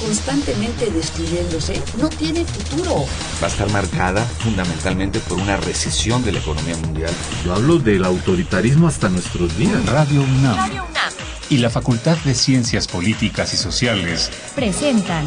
constantemente destruyéndose, no tiene futuro. Va a estar marcada fundamentalmente por una recesión de la economía mundial. Yo hablo del autoritarismo hasta nuestros días. Radio UNAM. Radio UNAM. Y la Facultad de Ciencias Políticas y Sociales presentan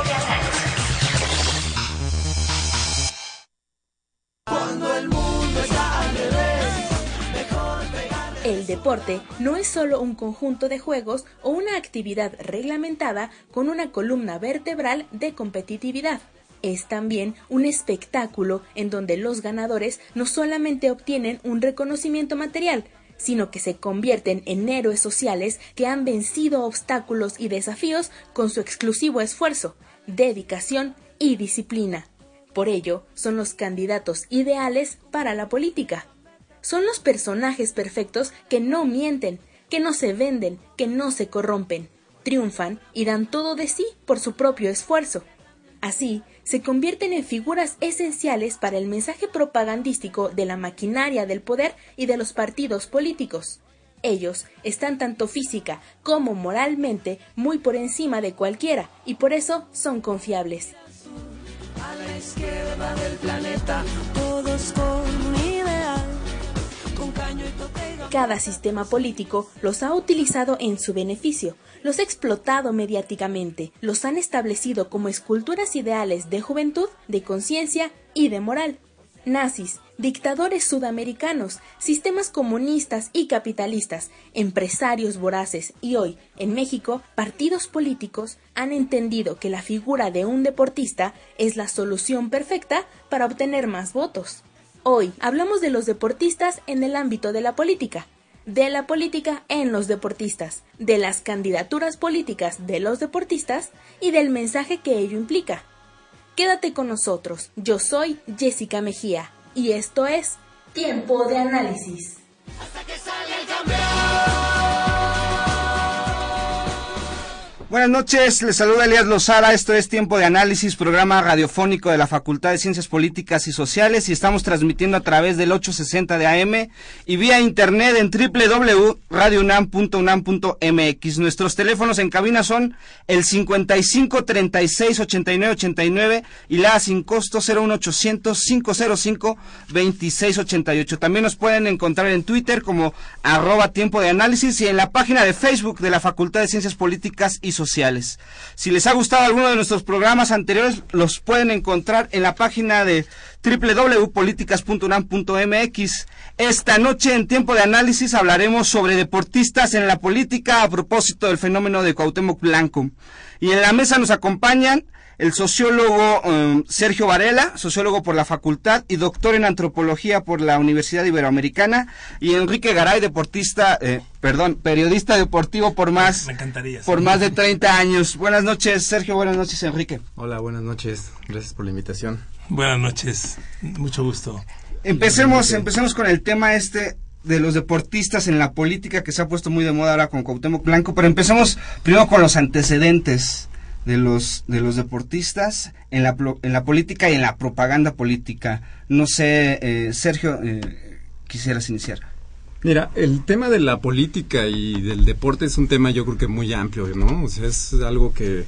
deporte no es solo un conjunto de juegos o una actividad reglamentada con una columna vertebral de competitividad. Es también un espectáculo en donde los ganadores no solamente obtienen un reconocimiento material, sino que se convierten en héroes sociales que han vencido obstáculos y desafíos con su exclusivo esfuerzo, dedicación y disciplina. Por ello, son los candidatos ideales para la política son los personajes perfectos que no mienten, que no se venden, que no se corrompen. Triunfan y dan todo de sí por su propio esfuerzo. Así, se convierten en figuras esenciales para el mensaje propagandístico de la maquinaria del poder y de los partidos políticos. Ellos están tanto física como moralmente muy por encima de cualquiera y por eso son confiables. A la izquierda del planeta, todos cada sistema político los ha utilizado en su beneficio, los ha explotado mediáticamente, los han establecido como esculturas ideales de juventud, de conciencia y de moral. Nazis, dictadores sudamericanos, sistemas comunistas y capitalistas, empresarios voraces y hoy, en México, partidos políticos han entendido que la figura de un deportista es la solución perfecta para obtener más votos. Hoy hablamos de los deportistas en el ámbito de la política, de la política en los deportistas, de las candidaturas políticas de los deportistas y del mensaje que ello implica. Quédate con nosotros, yo soy Jessica Mejía y esto es Tiempo de Análisis. Hasta que Buenas noches, les saluda Elías Lozara, esto es Tiempo de Análisis, programa radiofónico de la Facultad de Ciencias Políticas y Sociales y estamos transmitiendo a través del 860 de AM y vía internet en www.radiounam.unam.mx. Nuestros teléfonos en cabina son el 55 36 89 89 y la sin costo 01800 505 26 88. También nos pueden encontrar en Twitter como arroba Tiempo de Análisis y en la página de Facebook de la Facultad de Ciencias Políticas y Sociales sociales. Si les ha gustado alguno de nuestros programas anteriores, los pueden encontrar en la página de www.políticas.unam.mx. Esta noche en tiempo de análisis hablaremos sobre deportistas en la política a propósito del fenómeno de Cuauhtémoc Blanco. Y en la mesa nos acompañan el sociólogo um, Sergio Varela, sociólogo por la facultad y doctor en antropología por la Universidad Iberoamericana, y Enrique Garay, deportista, eh, perdón, periodista deportivo por más, por más de 30 años. Buenas noches, Sergio, buenas noches, Enrique. Hola, buenas noches, gracias por la invitación. Buenas noches, mucho gusto. Empecemos, empecemos con el tema este de los deportistas en la política que se ha puesto muy de moda ahora con Cuauhtémoc Blanco, pero empecemos primero con los antecedentes de los, de los deportistas en la, en la política y en la propaganda política. No sé, eh, Sergio, eh, quisieras iniciar. Mira, el tema de la política y del deporte es un tema yo creo que muy amplio, ¿no? O sea, es algo que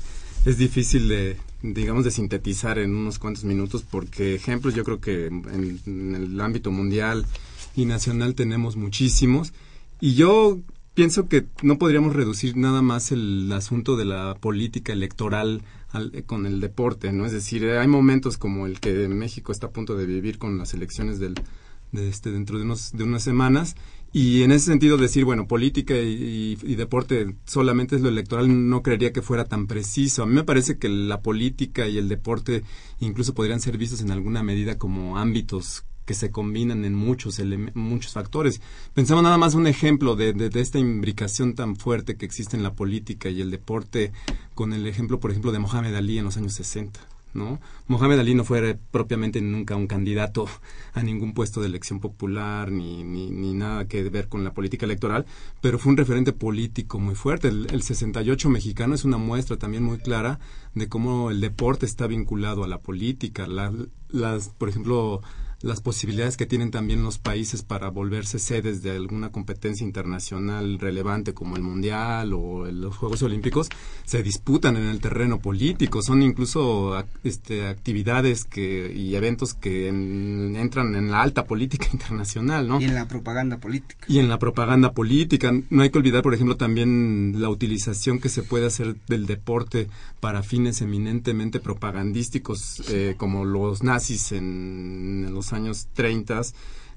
es difícil de, digamos, de sintetizar en unos cuantos minutos porque ejemplos yo creo que en, en el ámbito mundial y nacional tenemos muchísimos. Y yo pienso que no podríamos reducir nada más el asunto de la política electoral eh, con el deporte, ¿no? Es decir, hay momentos como el que México está a punto de vivir con las elecciones del, de este, dentro de, unos, de unas semanas. Y en ese sentido decir, bueno, política y, deporte solamente es lo electoral, no creería que fuera tan preciso. A mí me parece que la política y el deporte incluso podrían ser vistos en alguna medida como ámbitos que se combinan en muchos, muchos factores. Pensamos nada más un ejemplo de, de, esta imbricación tan fuerte que existe en la política y el deporte con el ejemplo, por ejemplo, de Mohamed Ali en los años 60. ¿No? Mohamed Ali no fue propiamente nunca un candidato a ningún puesto de elección popular ni, ni, nada que ver con la política electoral, pero fue un referente político muy fuerte. El, el 68 mexicano es una muestra también muy clara de cómo el deporte está vinculado a la política. La, las, por ejemplo, las posibilidades que tienen también los países para volverse sedes de alguna competencia internacional relevante como el Mundial o los Juegos Olímpicos se disputan en el terreno político. Son incluso este, actividades que, y eventos que en, entran en la alta política internacional, ¿no? Y en la propaganda política. Y en la propaganda política. No hay que olvidar, por ejemplo, también la utilización que se puede hacer del deporte para fines eminentemente propagandísticos, eh, como los nazis en, en los años 30,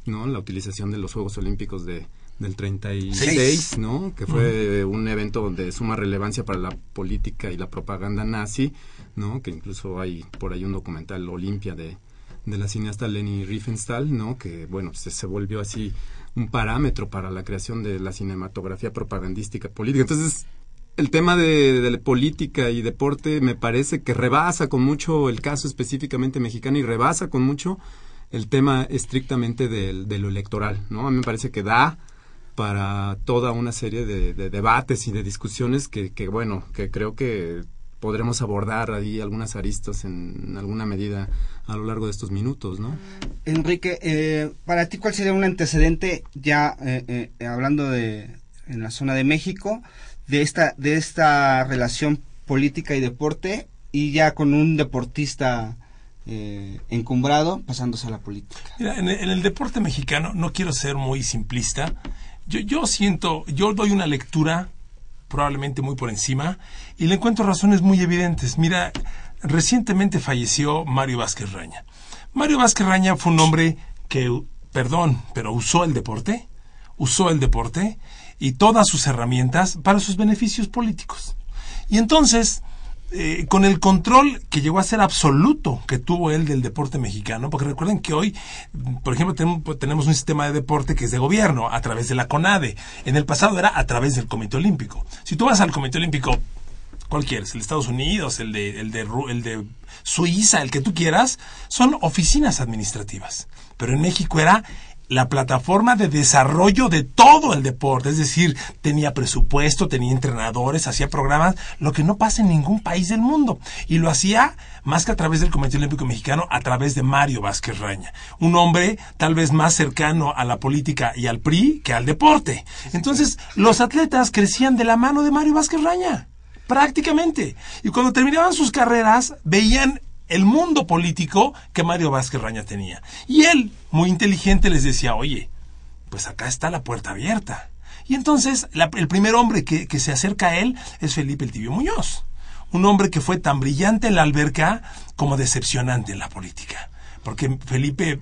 ¿no? La utilización de los Juegos Olímpicos de, del 36, Seis. ¿no? Que fue un evento de suma relevancia para la política y la propaganda nazi, ¿no? Que incluso hay por ahí un documental Olimpia de, de la cineasta Leni Riefenstahl, ¿no? Que, bueno, se, se volvió así un parámetro para la creación de la cinematografía propagandística política. Entonces, el tema de, de, política y deporte me parece que rebasa con mucho el caso específicamente mexicano y rebasa con mucho el tema estrictamente de, de, lo electoral, ¿no? A mí me parece que da para toda una serie de, de debates y de discusiones que, que, bueno, que creo que podremos abordar ahí algunas aristas en, en alguna medida a lo largo de estos minutos, ¿no? Enrique, eh, para ti, ¿cuál sería un antecedente ya eh, eh, hablando de en la zona de México de esta de esta relación política y deporte y ya con un deportista eh, encumbrado pasándose a la política. Mira, en, el, deporte mexicano, no quiero ser muy simplista, yo, yo siento, yo doy una lectura probablemente muy por encima y le encuentro razones muy evidentes. Mira, recientemente falleció Mario Vázquez Raña. Mario Vázquez Raña fue un hombre que, perdón, pero usó el deporte, usó el deporte y todas sus herramientas para sus beneficios políticos. Y entonces, eh, con el control que llegó a ser absoluto que tuvo él del deporte mexicano, porque recuerden que hoy, por ejemplo, tenemos, tenemos, un sistema de deporte que es de gobierno, a través de la CONADE. En el pasado era a través del Comité Olímpico. Si tú vas al Comité Olímpico, ¿cuál quieres? El de Estados Unidos, el de, el de, el de Suiza, el que tú quieras, son oficinas administrativas. Pero en México era la plataforma de desarrollo de todo el deporte, es decir, tenía presupuesto, tenía entrenadores, hacía programas, lo que no pasa en ningún país del mundo. Y lo hacía más que a través del Comité Olímpico Mexicano, a través de Mario Vázquez Raña, un hombre tal vez más cercano a la política y al PRI que al deporte. Entonces, los atletas crecían de la mano de Mario Vázquez Raña, prácticamente. Y cuando terminaban sus carreras, veían el mundo político que Mario Vázquez Raña tenía. Y él, muy inteligente, les decía, oye, pues acá está la puerta abierta. Y entonces el primer hombre que, que, se acerca a él es Felipe el Tibio Muñoz. Un hombre que fue tan brillante en la alberca como decepcionante en la política. Porque Felipe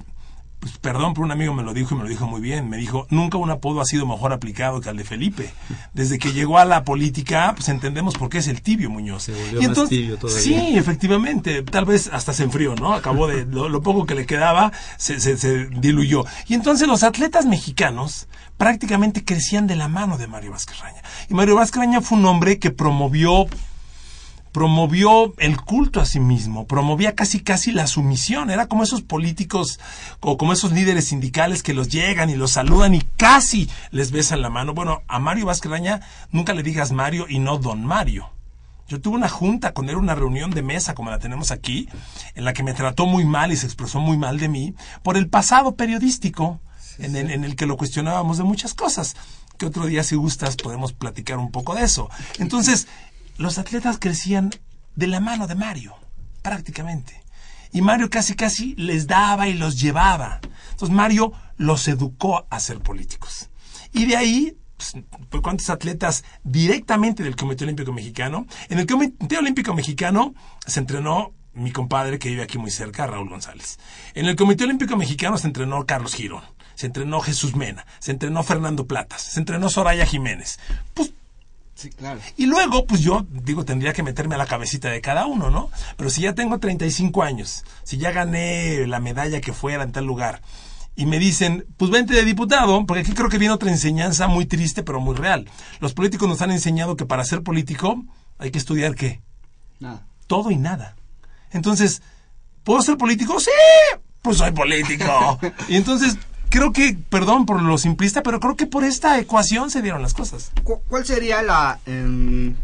pues, perdón, pero un amigo me lo dijo y me lo dijo muy bien. Me dijo, nunca un apodo ha sido mejor aplicado que el de Felipe. Desde que llegó a la política, pues entendemos por qué es el tibio Muñoz. Se volvió y entonces, más tibio todavía. Sí, efectivamente. Tal vez hasta se enfrió, ¿no? Acabó de, lo, lo poco que le quedaba, se, se, se, diluyó. Y entonces los atletas mexicanos prácticamente crecían de la mano de Mario Vázquez Raña. Y Mario Vázquez Raña fue un hombre que promovió promovió el culto a sí mismo, promovía casi casi la sumisión, era como esos políticos o como esos líderes sindicales que los llegan y los saludan y casi les besan la mano. Bueno, a Mario Vázquez Raña nunca le digas Mario y no Don Mario. Yo tuve una junta con él, una reunión de mesa como la tenemos aquí, en la que me trató muy mal y se expresó muy mal de mí por el pasado periodístico sí, en, el, en el que lo cuestionábamos de muchas cosas. Que otro día, si gustas, podemos platicar un poco de eso. Entonces, los atletas crecían de la mano de Mario, prácticamente. Y Mario casi casi les daba y los llevaba. Entonces Mario los educó a ser políticos. Y de ahí, pues, ¿cuántos atletas directamente del Comité Olímpico Mexicano? En el Comité Olímpico Mexicano se entrenó mi compadre que vive aquí muy cerca, Raúl González. En el Comité Olímpico Mexicano se entrenó Carlos Girón, se entrenó Jesús Mena, se entrenó Fernando Platas, se entrenó Soraya Jiménez. Pues Sí, claro. Y luego, pues yo digo, tendría que meterme a la cabecita de cada uno, ¿no? Pero si ya tengo 35 años, si ya gané la medalla que fuera en tal lugar, y me dicen, pues vente de diputado, porque aquí creo que viene otra enseñanza muy triste, pero muy real. Los políticos nos han enseñado que para ser político hay que estudiar qué? Nada. Todo y nada. Entonces, ¿puedo ser político? Sí, pues soy político. y entonces, creo que, perdón por lo simplista, pero creo que por esta ecuación se dieron las cosas. ¿Cuál sería la, em,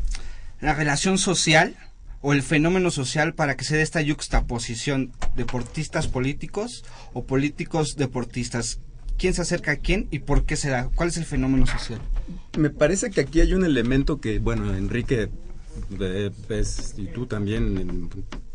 la relación social o el fenómeno social para que se dé esta yuxtaposición deportistas políticos o políticos deportistas? ¿Quién se acerca a quién y por qué se da? ¿Cuál es el fenómeno social? Me parece que aquí hay un elemento que, bueno, Enrique eh, es, y tú también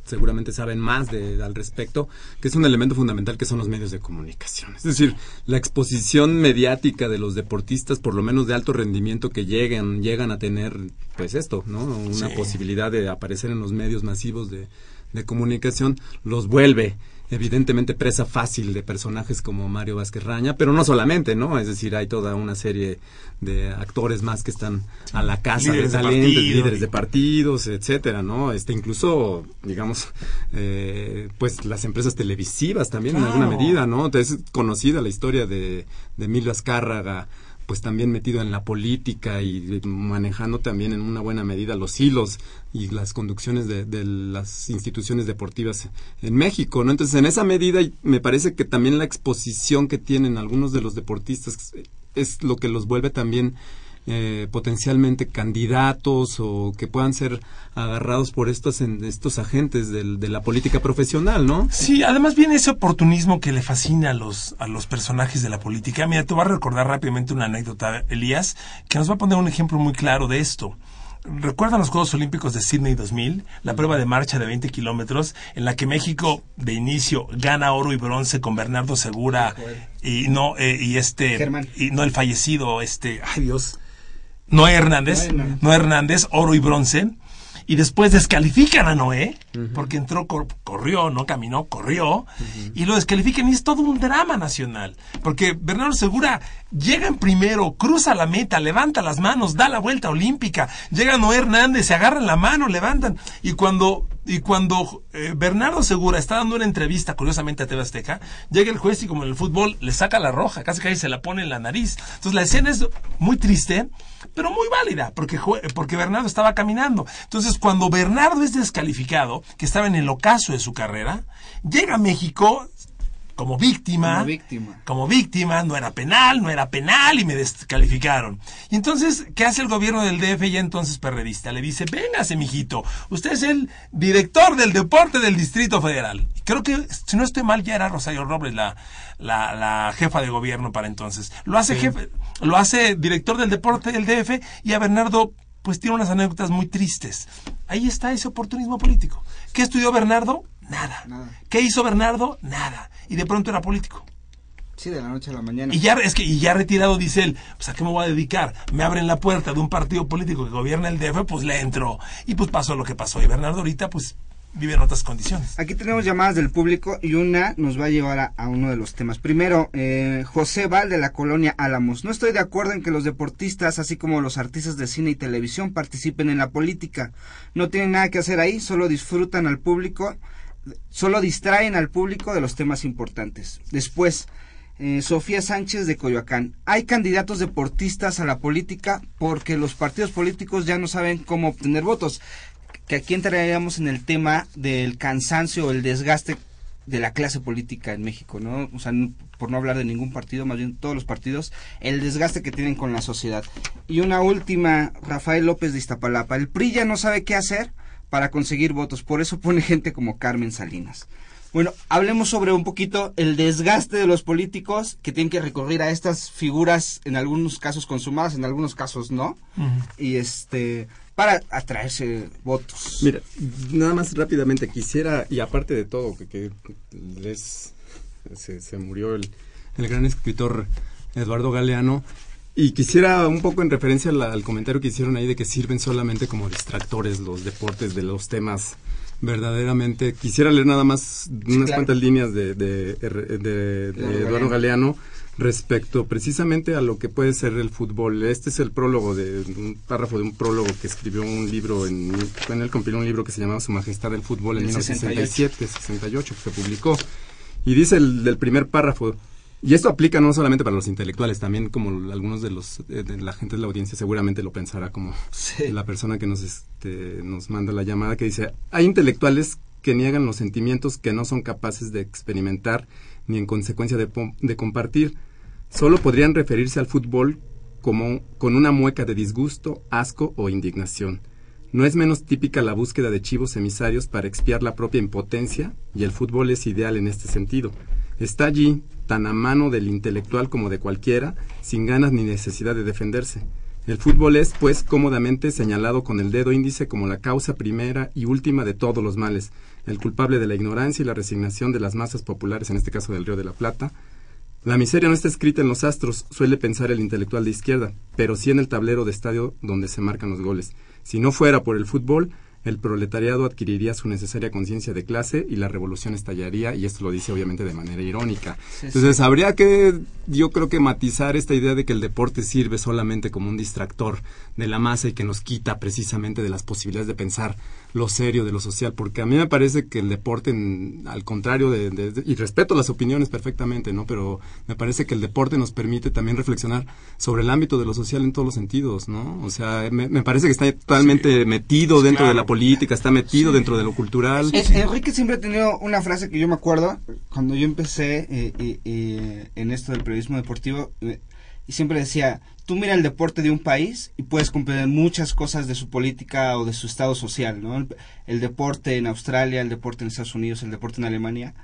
seguramente saben más de, al respecto, que es un elemento fundamental que son los medios de comunicación. Es decir, la exposición mediática de los deportistas, por lo menos de alto rendimiento, que llegan, llegan a tener, pues esto, ¿no? Una posibilidad de aparecer en los medios masivos de, de comunicación, los vuelve evidentemente presa fácil de personajes como Mario Vázquez Raña, pero no solamente, ¿no? Es decir, hay toda una serie de actores más que están a la casa de talentos, líderes de partidos, etcétera, ¿no? Este, incluso, digamos, eh, pues las empresas televisivas también en alguna medida, ¿no? Es conocida la historia de, de Emilio Azcárraga, pues también metido en la política y manejando también en una buena medida los hilos y las conducciones de, de, las instituciones deportivas en México, ¿no? Entonces, en esa medida, me parece que también la exposición que tienen algunos de los deportistas es lo que los vuelve también eh, potencialmente candidatos o que puedan ser agarrados por estos, estos agentes de la política profesional, ¿no? Sí, además viene ese oportunismo que le fascina a los, a los personajes de la política. Mira, te voy a recordar rápidamente una anécdota, Elías, que nos va a poner un ejemplo muy claro de esto. ¿Recuerdan los Juegos Olímpicos de Sydney 2000? La prueba de marcha de 20 kilómetros en la que México de inicio gana oro y bronce con Bernardo Segura y no eh, y este y no el fallecido este ay Dios Noé Hernández, Noé Hernández, oro y bronce. Y después descalifican a Noé, porque entró, corrió, no caminó, corrió, y lo descalifican y es todo un drama nacional. Porque Bernardo Segura llega en primero, cruza la meta, levanta las manos, da la vuelta olímpica, llega Noé Hernández, se agarran la mano, levantan, y cuando y cuando eh, Bernardo Segura está dando una entrevista, curiosamente a TV llega el juez y como en el fútbol le saca la roja, casi casi se la pone en la nariz. Entonces la escena es muy triste, pero muy válida, porque, porque Bernardo estaba caminando. Entonces cuando Bernardo es descalificado, que estaba en el ocaso de su carrera, llega a México, como víctima, como víctima. no era penal, no era penal y me descalificaron. Y entonces, ¿qué hace el gobierno del DF ya entonces perredista? Le dice, véngase, mijito, usted es el director del deporte del Distrito Federal. Creo que, si no estoy mal, ya era Rosario Robles la, la, jefa de gobierno para entonces. Lo hace jefe, lo hace director del deporte del DF y a Bernardo pues tiene unas anécdotas muy tristes. Ahí está ese oportunismo político. ¿Qué estudió Bernardo? Nada. ¿Qué hizo Bernardo? Nada. Y de pronto era político. Sí, de la noche a la mañana. Y ya, es que, y ya retirado dice él, pues a qué me voy a dedicar. Me abren la puerta de un partido político que gobierna el DF, pues le entro. Y pues pasó lo que pasó. Y Bernardo ahorita, pues vive en otras condiciones. Aquí tenemos llamadas del público y una nos va a llevar a, uno de los temas. Primero, eh, José Val de la colonia Álamos. No estoy de acuerdo en que los deportistas, así como los artistas de cine y televisión, participen en la política. No tienen nada que hacer ahí, solo disfrutan al público, solo distraen al público de los temas importantes. Después, eh, Sofía Sánchez de Coyoacán. Hay candidatos deportistas a la política porque los partidos políticos ya no saben cómo obtener votos que aquí entraríamos en el tema del cansancio o el desgaste de la clase política en México, ¿no? O sea, por no hablar de ningún partido, más bien todos los partidos, el desgaste que tienen con la sociedad. Y una última, Rafael López de Iztapalapa. El PRI ya no sabe qué hacer para conseguir votos, por eso pone gente como Carmen Salinas. Bueno, hablemos sobre un poquito el desgaste de los políticos que tienen que recurrir a estas figuras, en algunos casos consumadas, en algunos casos no. Y este, para atraerse votos. Mira, nada más rápidamente quisiera, y aparte de todo, que, que les, se, murió el, el, gran escritor Eduardo Galeano, y quisiera un poco en referencia al, comentario que hicieron ahí de que sirven solamente como distractores los deportes de los temas verdaderamente. Quisiera leer nada más unas cuantas líneas de, de, de, de Eduardo Galeano respecto precisamente a lo que puede ser el fútbol. Este es el prólogo de un párrafo de un prólogo que escribió un libro en, en él compiló un libro que se llamaba Su Majestad del Fútbol en 1967, 68, que se publicó. Y dice el del primer párrafo, y esto aplica no solamente para los intelectuales, también como algunos de los eh, de la gente de la audiencia seguramente lo pensará como la persona que nos este, nos manda la llamada que dice, hay intelectuales que niegan los sentimientos que no son capaces de experimentar ni en consecuencia de, de compartir. Solo podrían referirse al fútbol como con una mueca de disgusto, asco o indignación. No es menos típica la búsqueda de chivos emisarios para expiar la propia impotencia, y el fútbol es ideal en este sentido. Está allí, tan a mano del intelectual como de cualquiera, sin ganas ni necesidad de defenderse. El fútbol es, pues, cómodamente señalado con el dedo índice como la causa primera y última de todos los males, el culpable de la ignorancia y la resignación de las masas populares, en este caso del Río de la Plata. La miseria no está escrita en los astros, suele pensar el intelectual de izquierda, pero sí en el tablero de estadio donde se marcan los goles. Si no fuera por el fútbol, el proletariado adquiriría su necesaria conciencia de clase y la revolución estallaría, y esto lo dice obviamente de manera irónica. Entonces, habría que, yo creo que matizar esta idea de que el deporte sirve solamente como un distractor de la masa y que nos quita precisamente de las posibilidades de pensar lo serio de lo social, porque a mí me parece que el deporte, al contrario de, y respeto las opiniones perfectamente, ¿no? Pero me parece que el deporte nos permite también reflexionar sobre el ámbito de lo social en todos los sentidos, ¿no? O sea, me, parece que está totalmente metido dentro de la política, está metido dentro de lo cultural. Enrique siempre ha tenido una frase que yo me acuerdo cuando yo empecé eh, eh, en esto del periodismo deportivo, eh, y siempre decía, tú mira el deporte de un país y puedes comprender muchas cosas de su política o de su estado social, ¿no? El, deporte en Australia, el deporte en Estados Unidos, el deporte en Alemania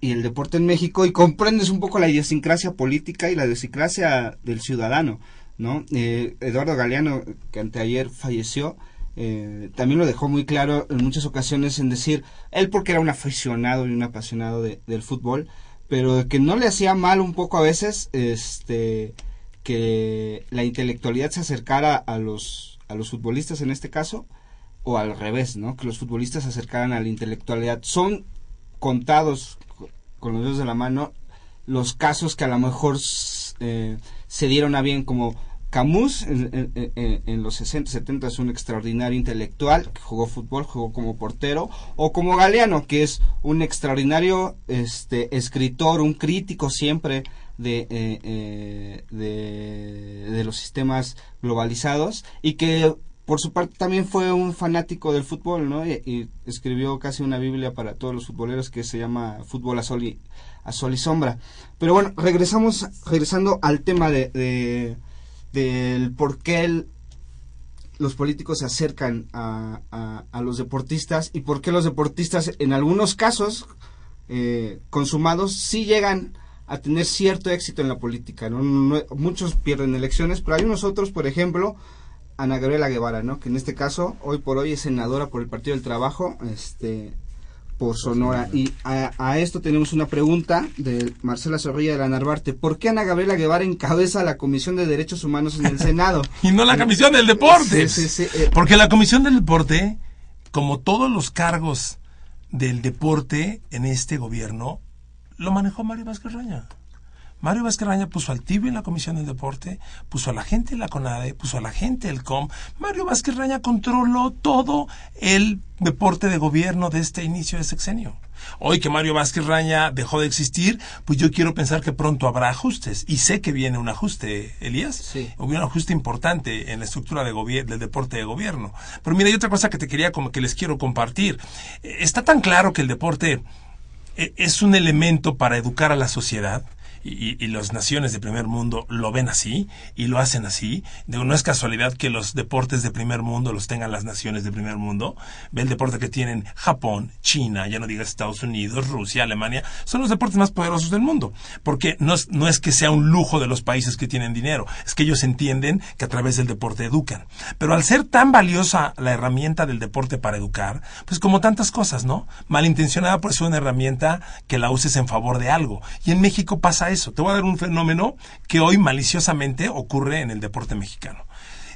y el deporte en México y comprendes un poco la idiosincrasia política y la idiosincrasia del ciudadano, ¿no? Eh, Eduardo Galeano, que anteayer falleció, eh, también lo dejó muy claro en muchas ocasiones en decir, él porque era un aficionado y un apasionado del fútbol, pero que no le hacía mal un poco a veces, este que la intelectualidad se acercara a los, a los futbolistas en este caso, o al revés, ¿no? Que los futbolistas se acercaran a la intelectualidad. Son contados con los dedos de la mano los casos que a lo mejor eh, se dieron a bien como Camus en, en, los 60, 70 es un extraordinario intelectual que jugó fútbol, jugó como portero, o como Galeano, que es un extraordinario este, escritor, un crítico siempre de, eh, eh, de, los sistemas globalizados y que por su parte también fue un fanático del fútbol, ¿no? Y, escribió casi una Biblia para todos los futboleros que se llama Fútbol a Sol y, a sol y Sombra. Pero bueno, regresamos, regresando al tema de del por qué los políticos se acercan a, los deportistas y por qué los deportistas en algunos casos eh, consumados sí llegan a tener cierto éxito en la política. ¿no? muchos pierden elecciones, pero hay unos otros, por ejemplo, Ana Gabriela Guevara, ¿no? que en este caso, hoy por hoy es senadora por el Partido del Trabajo, este por Sonora. Y a, esto tenemos una pregunta de Marcela Zorrilla de la Narvarte. ¿Por qué Ana Gabriela Guevara encabeza la Comisión de Derechos Humanos en el Senado? y no la Comisión del Deporte. Sí, sí, eh, Porque la Comisión del Deporte, como todos los cargos del deporte en este gobierno, lo manejó Mario Vázquez Raña. Mario Vázquez Raña puso al tibio en la Comisión del Deporte, puso a la gente en la CONADE, puso a la gente del COM. Mario Vázquez Raña controló todo el deporte de gobierno de este inicio de sexenio. Hoy que Mario Vázquez Raña dejó de existir, pues yo quiero pensar que pronto habrá ajustes. Y sé que viene un ajuste, Elías. Sí. Hubo un ajuste importante en la estructura de del deporte de gobierno. Pero mira, hay otra cosa que te quería como que les quiero compartir. Está tan claro que el deporte e, es un elemento para educar a la sociedad y, y, las naciones de primer mundo lo ven así y lo hacen así. no es casualidad que los deportes de primer mundo los tengan las naciones de primer mundo. Ve el deporte que tienen Japón, China, ya no digas Estados Unidos, Rusia, Alemania, son los deportes más poderosos del mundo. Porque no es, no es que sea un lujo de los países que tienen dinero, es que ellos entienden que a través del deporte educan. Pero al ser tan valiosa la herramienta del deporte para educar, pues como tantas cosas, ¿no? Malintencionada por ser una herramienta que la uses en favor de algo. Y en México pasa eso. Te voy a dar un fenómeno que hoy maliciosamente ocurre en el deporte mexicano.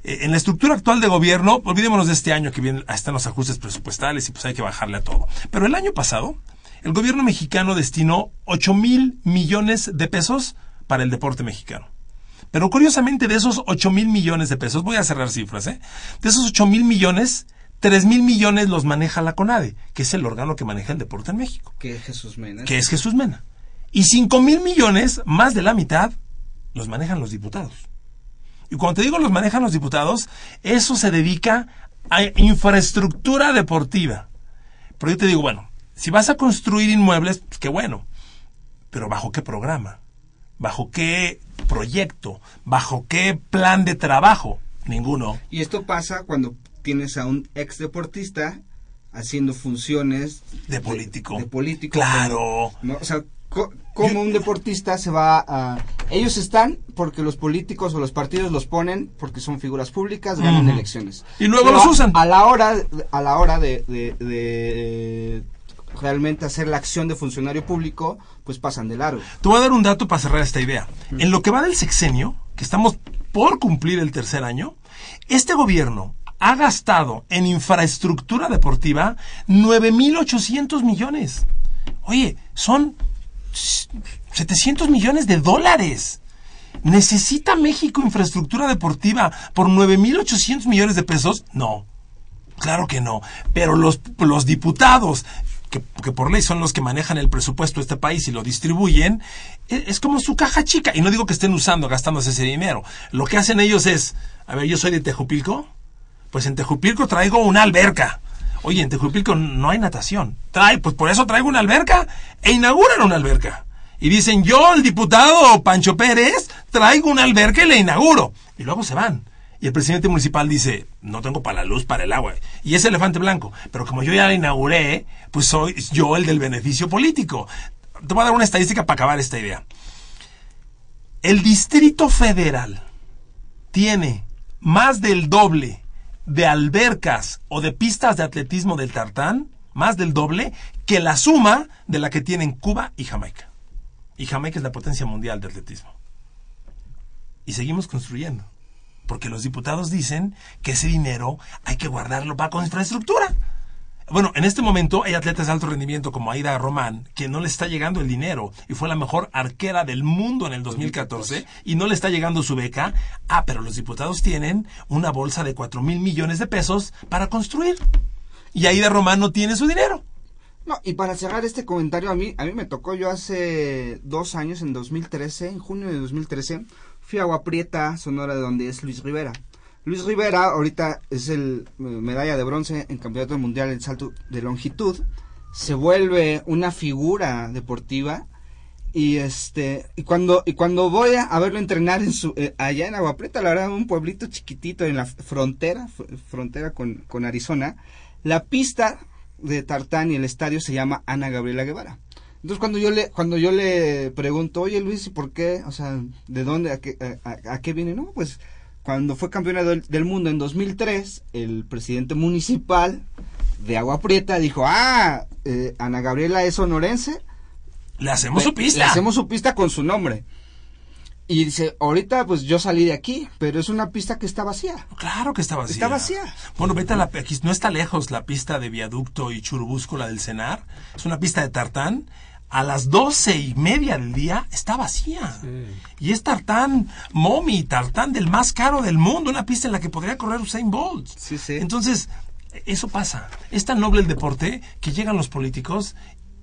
Eh, en la estructura actual de gobierno, olvidémonos de este año que vienen, están los ajustes presupuestales y pues hay que bajarle a todo. Pero el año pasado, el gobierno mexicano destinó 8 mil millones de pesos para el deporte mexicano. Pero curiosamente de esos 8 mil millones de pesos, voy a cerrar cifras, ¿eh? De esos 8 mil millones, 3 mil millones los maneja la CONADE, que es el órgano que maneja el deporte en México. Que es Jesús Mena. Que es Jesús Mena. Y 5 mil millones, más de la mitad, los manejan los diputados. Y cuando te digo los manejan los diputados, eso se dedica a infraestructura deportiva. Pero yo te digo, bueno, Si vas a construir inmuebles, pues qué bueno. Pero ¿bajo qué programa? ¿Bajo qué proyecto? ¿Bajo qué plan de trabajo? Ninguno. Y esto pasa cuando tienes a un ex deportista haciendo funciones de político. De, político. Claro. ¿no? O sea, como un deportista se va a... Ellos están porque los políticos o los partidos los ponen porque son figuras públicas, ganan elecciones. Y luego los usan. A la hora, a la hora de, de, de realmente hacer la acción de funcionario público, pues pasan de largo. Te voy a dar un dato para cerrar esta idea. En lo que va del sexenio, que estamos por cumplir el tercer año, este gobierno ha gastado en infraestructura deportiva 9.800 millones. Oye, son 700 millones de dólares. ¿Necesita México infraestructura deportiva por 9.800 millones de pesos? No. Claro que no. Pero los, los diputados, que, que, por ley son los que manejan el presupuesto de este país y lo distribuyen, es, es, como su caja chica. Y no digo que estén usando, gastándose ese dinero. Lo que hacen ellos es, a ver, yo soy de Tejupilco, pues en Tejupilco traigo una alberca. Oye, en Tejupilco no hay natación. Trae, pues por eso traigo una alberca e inauguran una alberca. Y dicen, yo, el diputado Pancho Pérez, traigo una alberca y la inauguro. Y luego se van. Y el presidente municipal dice, no tengo para la luz, para el agua. Y es elefante blanco. Pero como yo ya la inauguré, pues soy yo el del beneficio político. Te voy a dar una estadística para acabar esta idea. El Distrito Federal tiene más del doble de albercas o de pistas de atletismo del tartán, más del doble, que la suma de la que tienen Cuba y Jamaica. Y Jamaica es la potencia mundial de atletismo. Y seguimos construyendo. Porque los diputados dicen que ese dinero hay que guardarlo para con infraestructura. Bueno, en este momento hay atletas de alto rendimiento como Aida Román, que no le está llegando el dinero y fue la mejor arquera del mundo en el 2014 y no le está llegando su beca. Ah, pero los diputados tienen una bolsa de 4 mil millones de pesos para construir. Y Aida Román no tiene su dinero. No, y para cerrar este comentario, a mí, a mí me tocó yo hace dos años, en 2013, en junio de 2013, fui a Agua Prieta, Sonora, de donde es Luis Rivera. Luis Rivera ahorita es el medalla de bronce en campeonato mundial en salto de longitud. Se vuelve una figura deportiva y este y cuando y cuando voy a, verlo entrenar en su eh, allá en Agua Prieta, la verdad un pueblito chiquitito en la frontera frontera con, con Arizona, la pista de tartán y el estadio se llama Ana Gabriela Guevara. Entonces cuando yo le cuando yo le pregunto, "Oye Luis, ¿y por qué? O sea, ¿de dónde a qué a qué viene?" No, pues cuando fue campeona del, mundo en 2003, el presidente municipal de Agua Prieta dijo, ah, eh, Ana Gabriela es sonorense. Le hacemos su pista. Le hacemos su pista con su nombre. Y dice, ahorita pues yo salí de aquí, pero es una pista que está vacía. Claro que está vacía. Está vacía. Bueno, vete a la, aquí no está lejos la pista de Viaducto y Churubusco, la del Cenar. Es una pista de tartán a las doce y media del día está vacía. Sí. Y es tartán Momi, tartán del más caro del mundo, una pista en la que podría correr Usain Bolt. Sí, sí. Entonces, eso pasa. Es tan noble el deporte que llegan los políticos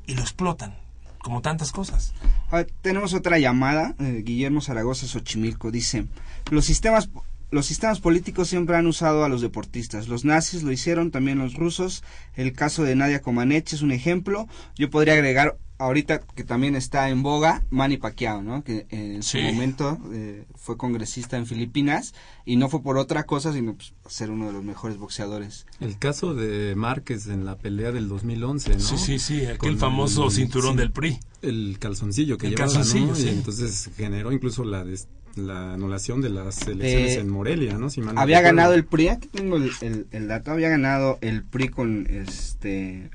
y lo explotan, como tantas cosas. ver, tenemos otra llamada. Eh, Guillermo Zaragoza Xochimilco dice, los sistemas los sistemas políticos siempre han usado a los deportistas. Los nazis lo hicieron, también los rusos. El caso de Nadia Comaneci es un ejemplo. Yo podría agregar ahorita que también está en boga Manny Pacquiao, ¿no? Que en su Sí. momento eh, fue congresista en Filipinas y no fue por otra cosa sino pues, ser uno de los mejores boxeadores. El caso de Márquez en la pelea del 2011, ¿no? Sí, sí, sí, aquel Con famoso el- cinturón del PRI. El calzoncillo que El llevaba, calzoncillo, ¿no? sí. Y entonces generó incluso la des- la anulación de las elecciones Eh, en Morelia, ¿no? Si mal no había recuerdo. ganado el PRI, aquí tengo el, el- el dato, había ganado el PRI con este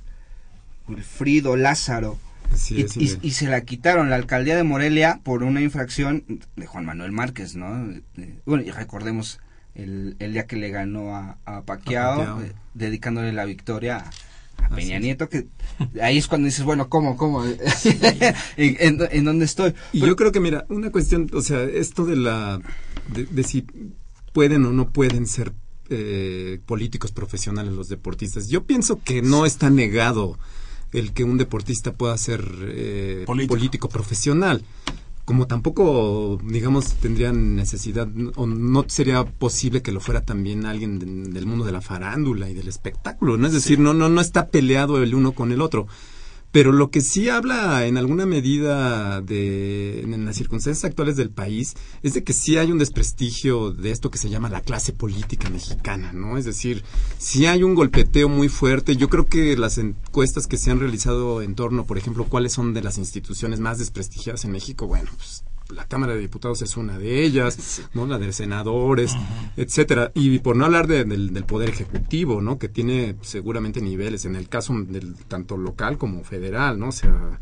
Wilfrido Lázaro. Sí, y, se la quitaron la alcaldía de Morelia por una infracción de Juan Manuel Márquez, ¿no? Bueno, y recordemos el, el día que le ganó a, a Pacquiao. eh, dedicándole la victoria a, Peña es. Nieto, que ahí es cuando dices, bueno, ¿cómo, cómo? ¿En, en, en dónde estoy? Y Pero- yo creo que, mira, una cuestión, o sea, esto de la. de, de si pueden o no pueden ser eh, políticos profesionales los deportistas. Yo pienso que no está negado el que un deportista pueda ser eh, Político. político profesional. Como tampoco, digamos, tendrían necesidad o no sería posible que lo fuera también alguien de- del mundo de la farándula y del espectáculo, ¿no? Es decir, no, no, no está peleado el uno con el otro. Pero lo que sí habla en alguna medida de en las circunstancias actuales del país es de que sí hay un desprestigio de esto que se llama la clase política mexicana, ¿no? Es decir, sí hay un golpeteo muy fuerte. Yo creo que las encuestas que se han realizado en torno, por ejemplo, cuáles son de las instituciones más desprestigiadas en México, bueno, pues la Cámara de Diputados es una de ellas, ¿no? La de senadores, etcétera. Y por no hablar del, del, Poder Ejecutivo, ¿no? Que tiene seguramente niveles, en el caso del tanto local como federal, ¿no? O sea,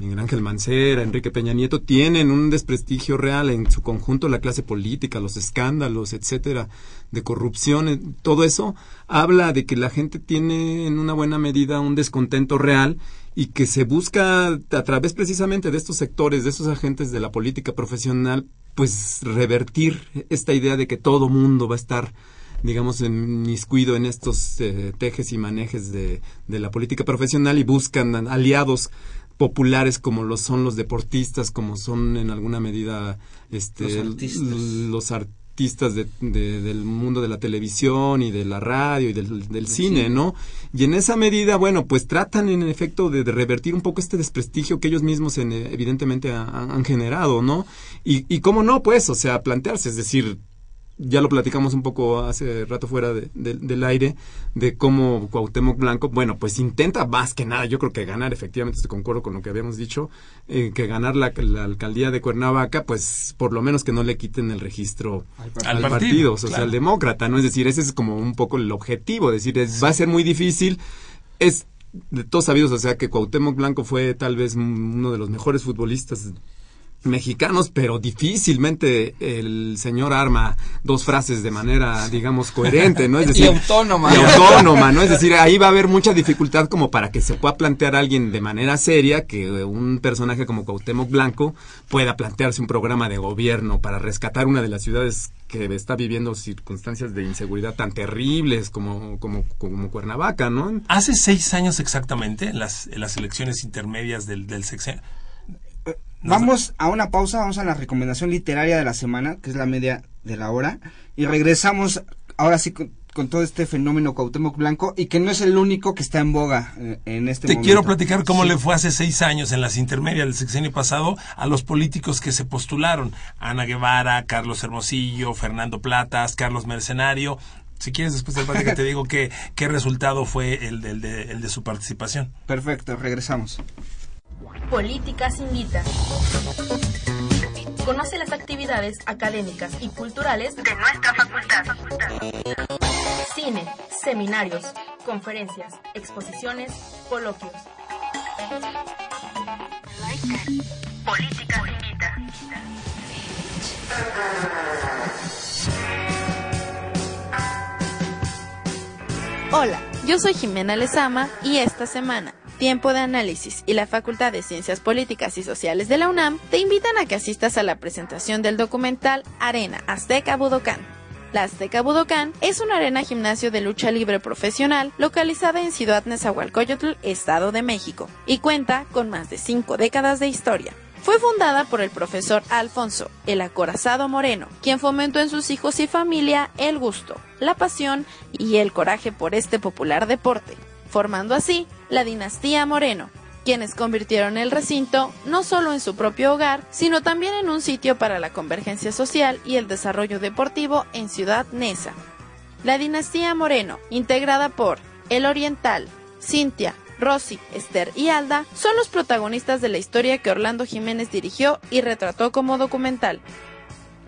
Miguel Ángel Mancera, Enrique Peña Nieto, tienen un desprestigio real en su conjunto la clase política, los escándalos, etcétera, de corrupción, eh, todo eso habla de que la gente tiene en una buena medida un descontento real y que se busca a través precisamente de estos sectores, de estos agentes de la política profesional, pues revertir esta idea de que todo mundo va a estar digamos, inmiscuido en estos eh, tejes y manejes de, de la política profesional y buscan aliados populares como lo son los deportistas, como son en alguna medida este, los artistas, de, del mundo de la televisión y de la radio y del, cine, ¿no? Y en esa medida, bueno, pues tratan en efecto de, revertir un poco este desprestigio que ellos mismos evidentemente han generado, ¿no? Y, y cómo no, pues, o sea, plantearse, es decir, ya lo platicamos un poco hace rato fuera de, del aire, de cómo Cuauhtémoc Blanco, bueno, pues intenta más que nada, yo creo que ganar, efectivamente, estoy concuerdo con lo que habíamos dicho, eh, que ganar la, alcaldía de Cuernavaca, pues por lo menos que no le quiten el registro al, partido, socialdemócrata, ¿no? Es decir, ese es como un poco el objetivo, es decir, va a ser muy difícil, es de todos sabidos, o sea, que Cuauhtémoc Blanco fue tal vez uno de los mejores futbolistas mexicanos, pero difícilmente el señor arma dos frases de manera, digamos, coherente, ¿no? Es decir, y autónoma. Y autónoma, ¿no? Es decir, ahí va a haber mucha dificultad como para que se pueda plantear a alguien de manera seria que un personaje como Cuauhtémoc Blanco pueda plantearse un programa de gobierno para rescatar una de las ciudades que está viviendo circunstancias de inseguridad tan terribles como, como, como Cuernavaca, ¿no? Hace seis años exactamente, las, las elecciones intermedias del, del sexenio, Vamos a una pausa, vamos a la recomendación literaria de la semana, que es la media de la hora, y regresamos ahora sí con, todo este fenómeno Cuauhtémoc Blanco y que no es el único que está en boga eh, en este momento. Te quiero platicar cómo le fue hace seis años en las intermedias del sexenio pasado a los políticos que se postularon. Ana Guevara, Carlos Hermosillo, Fernando Platas, Carlos Mercenario. Si quieres, después del te digo qué, qué resultado fue el, el de su participación. Perfecto, regresamos. Políticas Invita. Conoce las actividades académicas y culturales de nuestra facultad. Cine, seminarios, conferencias, exposiciones, coloquios. Políticas Invita. Hola, yo soy Jimena Lezama y esta semana Tiempo de Análisis y la Facultad de Ciencias Políticas y Sociales de la UNAM te invitan a que asistas a la presentación del documental Arena Azteca Budokan. La Azteca Budokan es una arena gimnasio de lucha libre profesional localizada en Ciudad Nezahualcóyotl, Estado de México, y cuenta con más de cinco décadas de historia. Fue fundada por el profesor Alfonso, el acorazado Moreno, quien fomentó en sus hijos y familia el gusto, la pasión y el coraje por este popular deporte formando así la dinastía Moreno, quienes convirtieron el recinto no solo en su propio hogar, sino también en un sitio para la convergencia social y el desarrollo deportivo en Ciudad Neza. La dinastía Moreno, integrada por El Oriental, Cintia, Rosy, Esther y Alda, son los protagonistas de la historia que Orlando Jiménez dirigió y retrató como documental.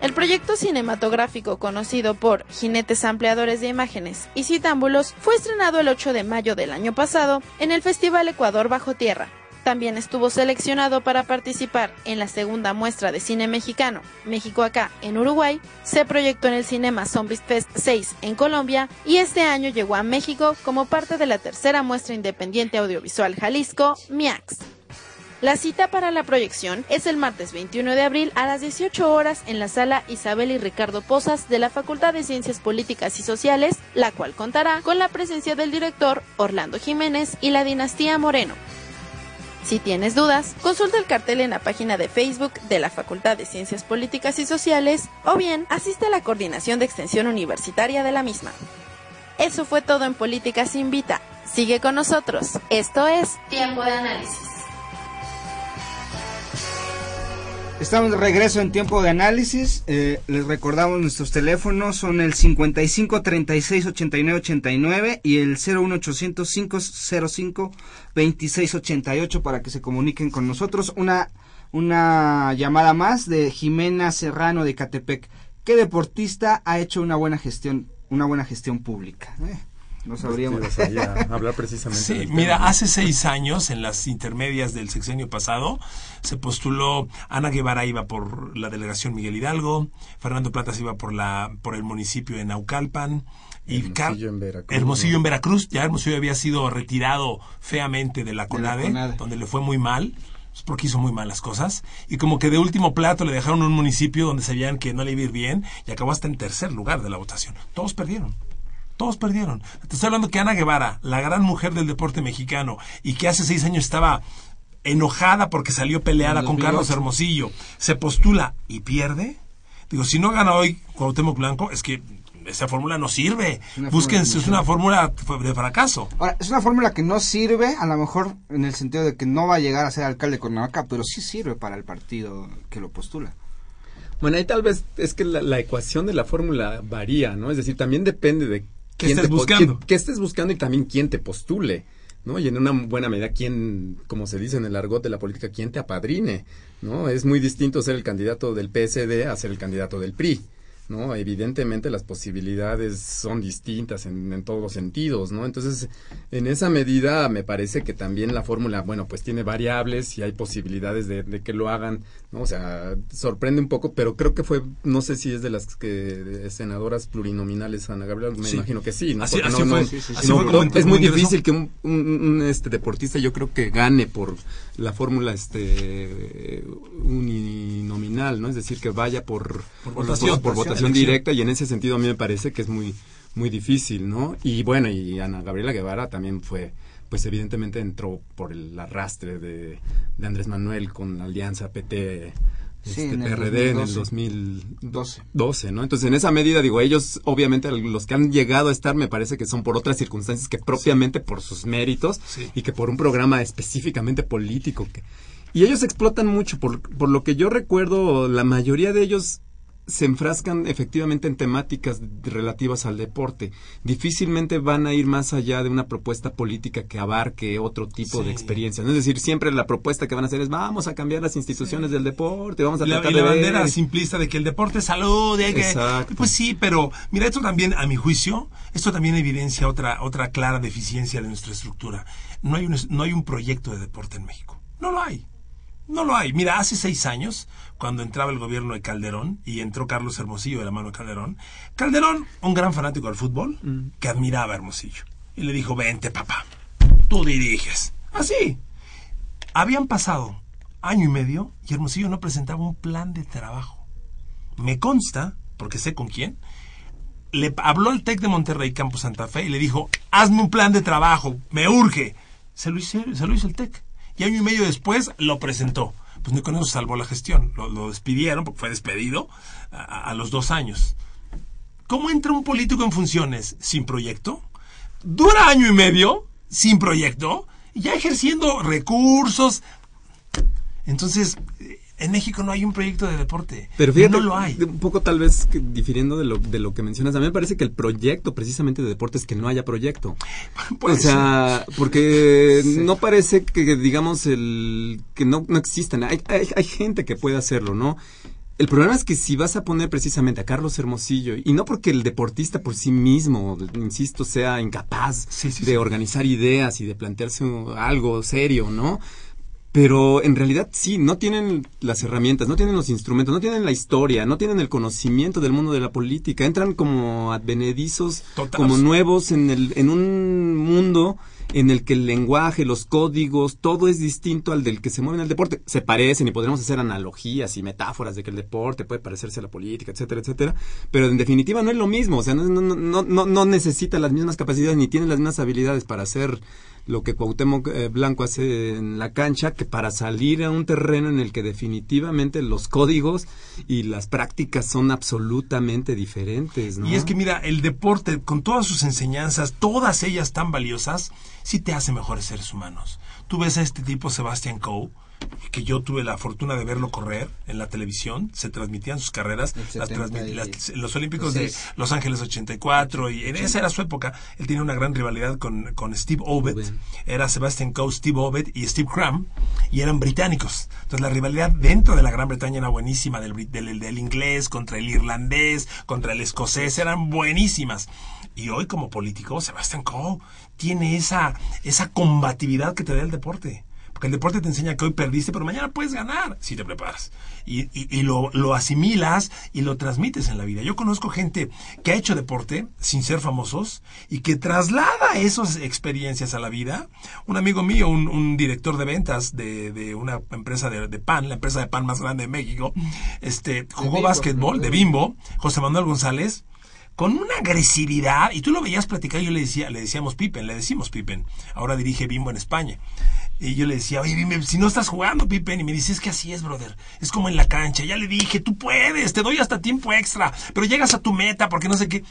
El proyecto cinematográfico conocido por Jinetes Ampliadores de Imágenes y Citámbulos fue estrenado el 8 de mayo del año pasado en el Festival Ecuador Bajo Tierra. También estuvo seleccionado para participar en la segunda muestra de cine mexicano, México acá, en Uruguay, se proyectó en el Cinema Zombies Fest 6 en Colombia y este año llegó a México como parte de la tercera muestra independiente audiovisual Jalisco, MIAX. La cita para la proyección es el martes 21 de abril a las 18 horas en la sala Isabel y Ricardo Pozas de la Facultad de Ciencias Políticas y Sociales, la cual contará con la presencia del director Orlando Jiménez y la dinastía Moreno. Si tienes dudas, consulta el cartel en la página de Facebook de la Facultad de Ciencias Políticas y Sociales o bien asiste a la coordinación de extensión universitaria de la misma. Eso fue todo en Políticas Invita. Sigue con nosotros. Esto es Tiempo de Análisis. Estamos de regreso en tiempo de análisis. Eh, les recordamos nuestros teléfonos son el 55 36 89 89 y el 01800 505 26 88 para que se comuniquen con nosotros. Una una llamada más de Jimena Serrano de Catepec. ¿Qué deportista ha hecho una buena gestión una buena gestión pública? Eh, no sabríamos hablar precisamente. Sí, mira, hace seis años, en las intermedias del sexenio pasado, se postuló Ana Guevara iba por la delegación Miguel Hidalgo, Fernando Platas iba por la por el municipio de Naucalpan y Hermosillo en Veracruz. Hermosillo en Veracruz, ya Hermosillo había sido retirado feamente de la CONADE, CONADE. donde le fue muy mal pues, porque hizo muy mal las cosas y como que de último plato le dejaron un municipio donde sabían que no le iba a ir bien y acabó hasta en tercer lugar de la votación. Todos perdieron. Todos perdieron. Te estoy hablando que Ana Guevara, la gran mujer del deporte mexicano y que hace seis años estaba enojada porque salió peleada con 2008. Carlos Hermosillo, se postula y pierde. Digo, si no gana hoy Cuauhtémoc Blanco, es que esa fórmula no sirve. Una Búsquense, fórmula es una fórmula de fracaso. Ahora, es una fórmula que no sirve, a lo mejor en el sentido de que no va a llegar a ser alcalde de Cuernavaca, pero sí sirve para el partido que lo postula. Bueno, ahí tal vez es que la, la ecuación de la fórmula varía, ¿no? Es decir, también depende de ¿Qué quién estés te buscando? qué estés buscando y también quién te postule, ¿no? Y en una buena medida, quién, como se dice en el argot de la política, quién te apadrine, ¿no? Es muy distinto ser el candidato del PSD a ser el candidato del PRI. ¿No? Evidentemente las posibilidades son distintas en, en todos los sentidos, ¿no? Entonces, en esa medida me parece que también la fórmula, bueno, pues tiene variables y hay posibilidades de, de que lo hagan, ¿no? O sea, sorprende un poco, pero creo que fue, no sé si es de las que senadoras plurinominales, Ana Gabriela, me Sí. imagino que sí, ¿no? Así- Porque así no- fue, no- sí, sí, sí. no- Así fue no- como- es muy difícil que un, un- un, este deportista yo creo que gane por la fórmula este uninominal, ¿no? Es decir, que vaya por, Por votación. por, votación Directa y en ese sentido a mí me parece que es muy muy difícil, ¿no? Y bueno, y Ana Gabriela Guevara también fue pues evidentemente entró por el arrastre de, de Andrés Manuel con la alianza PT Sí, este, en el PRD en el 2012. 2012, ¿no? Entonces, en esa medida, digo, ellos, obviamente, los que han llegado a estar, me parece que son por otras circunstancias que propiamente por sus méritos Sí. y que por un programa específicamente político. Que, y ellos explotan mucho, por, por lo que yo recuerdo, la mayoría de ellos se enfrascan efectivamente en temáticas relativas al deporte. Difícilmente van a ir más allá de una propuesta política que abarque otro tipo Sí. de experiencias. ¿no? Es decir, siempre la propuesta que van a hacer es vamos a cambiar las instituciones del deporte, vamos a la, tratar y la de ver- bandera simplista de que el deporte es salud, y hay que, Exacto. pues sí, pero mira, esto también, a mi juicio, esto también evidencia otra, otra clara deficiencia de nuestra estructura. No hay, un, no hay un proyecto de deporte en México. No lo hay. No lo hay. Mira, hace seis años, cuando entraba el gobierno de Calderón y entró Carlos Hermosillo de la mano de Calderón, Calderón, un gran fanático del fútbol, que admiraba a Hermosillo. Y le dijo, vente papá, tú diriges. Así. Habían pasado año y medio y Hermosillo no presentaba un plan de trabajo. Me consta, porque sé con quién, le habló al TEC de Monterrey Campo Santa Fe y le dijo, hazme un plan de trabajo, me urge. Se lo hizo, se lo hizo el TEC. Y año y medio después lo presentó. Pues ni con eso salvó la gestión. Lo, despidieron, porque fue despedido, a, a los dos años. ¿Cómo entra un político en funciones sin proyecto? Dura año y medio sin proyecto, ya ejerciendo recursos. Entonces, en México no hay un proyecto de deporte. Pero fíjate, no lo hay. un poco tal vez que difiriendo de lo, de lo que mencionas, a mí me parece que el proyecto precisamente de deporte es que no haya proyecto. O sea, porque no parece que digamos el que no, no existen. Hay, hay, hay gente que puede hacerlo, ¿no? El problema es que si vas a poner precisamente a Carlos Hermosillo, y no porque el deportista por sí mismo, insisto, sea incapaz Sí, sí, de sí. organizar ideas y de plantearse algo serio, ¿no? Pero en realidad sí, no tienen las herramientas, no tienen los instrumentos, no tienen la historia, no tienen el conocimiento del mundo de la política. Entran como advenedizos, Total. como nuevos en, el, en un mundo en el que el lenguaje, los códigos, todo es distinto al del que se mueve en el deporte. Se parecen y podremos hacer analogías y metáforas de que el deporte puede parecerse a la política, etcétera, etcétera. Pero en definitiva no es lo mismo, o sea, no, no, no, no, no necesita las mismas capacidades ni tiene las mismas habilidades para hacer lo que Cuauhtémoc eh, Blanco hace en la cancha que para salir a un terreno en el que definitivamente los códigos y las prácticas son absolutamente diferentes, ¿no? Y es que mira, el deporte con todas sus enseñanzas, todas ellas tan valiosas, sí te hace mejores seres humanos. Tú ves a este tipo Sebastian Coe que yo tuve la fortuna de verlo correr en la televisión, se transmitían sus carreras, las las, los Olímpicos de Los Ángeles 84, y en esa era su época, él tenía una gran rivalidad con, con Steve Ovett, era Sebastian Coe, Steve Ovett y Steve Cram, y eran británicos. Entonces la rivalidad dentro de la Gran Bretaña era buenísima, del, del, del inglés contra el irlandés, contra el escocés, eran buenísimas. Y hoy como político, Sebastian Coe tiene esa, esa combatividad que te da el deporte el deporte te enseña que hoy perdiste, pero mañana puedes ganar si te preparas. Y, y, lo, lo, asimilas y lo transmites en la vida. Yo conozco gente que ha hecho deporte sin ser famosos y que traslada esas experiencias a la vida. Un amigo mío, un, un director de ventas de, de una empresa de, de, pan, la empresa de pan más grande de México, este, jugó básquetbol de Bimbo, José Manuel González, con una agresividad, y tú lo veías platicar, yo le decía, le decíamos Pippen, le decimos Pippen, ahora dirige Bimbo en España. Y yo le decía, oye, dime, si no estás jugando, Pippen. Y me dice, es que así es, brother. Es como en la cancha. Ya le dije, tú puedes, te doy hasta tiempo extra. Pero llegas a tu meta porque no sé qué.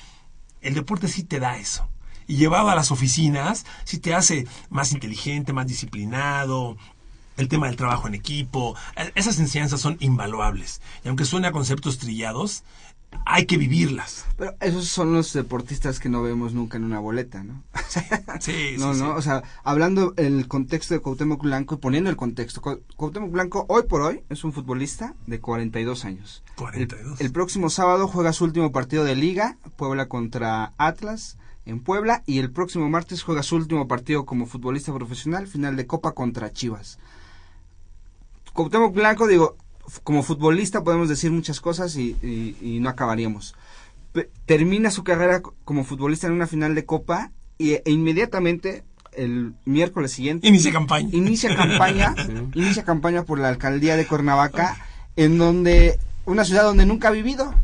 El deporte sí te da eso. Y llevado a las oficinas, sí te hace más inteligente, más disciplinado, el tema del trabajo en equipo, e-, esas enseñanzas son invaluables. Y aunque suene a conceptos trillados, hay que vivirlas. Pero esos son los deportistas que no vemos nunca en una boleta, ¿no? sí, no, sí, no, o sea, hablando el contexto de Cuauhtémoc Blanco y poniendo el contexto, Cuauhtémoc Blanco hoy por hoy es un futbolista de 42 años. 42. El, el próximo sábado juega su último partido de liga, Puebla contra Atlas en Puebla y el próximo martes juega su último partido como futbolista profesional, final de Copa contra Chivas. Cuauhtémoc Blanco, digo, como futbolista podemos decir muchas cosas y, no acabaríamos. termina su carrera como futbolista en una final de Copa y, e inmediatamente el miércoles siguiente inicia campaña. inicia campaña inicia campaña por la alcaldía de Cuernavaca en donde una ciudad donde nunca ha vivido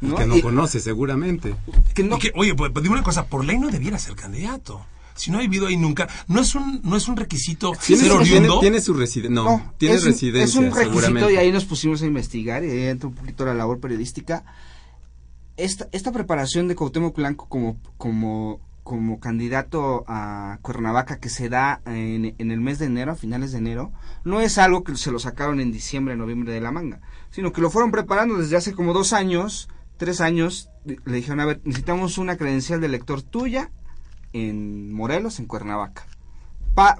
que no conoce seguramente. que oye pues, pues, dime una cosa por ley no debiera ser candidato si no ha vivido ahí nunca, no es un, no es un requisito ¿Tiene, ser oriundo. Tiene, su residencia, no, tiene es residencia. Es un requisito y ahí nos pusimos a investigar y ahí entra un poquito la labor periodística. Esta, esta preparación de Cuauhtémoc Blanco como, como, como candidato a Cuernavaca que se da en, en, el mes de enero, a finales de enero, no es algo que se lo sacaron en diciembre, noviembre de la manga, sino que lo fueron preparando desde hace como dos años, tres años. Le dijeron, a ver, necesitamos una credencial de lector tuya en Morelos, en Cuernavaca.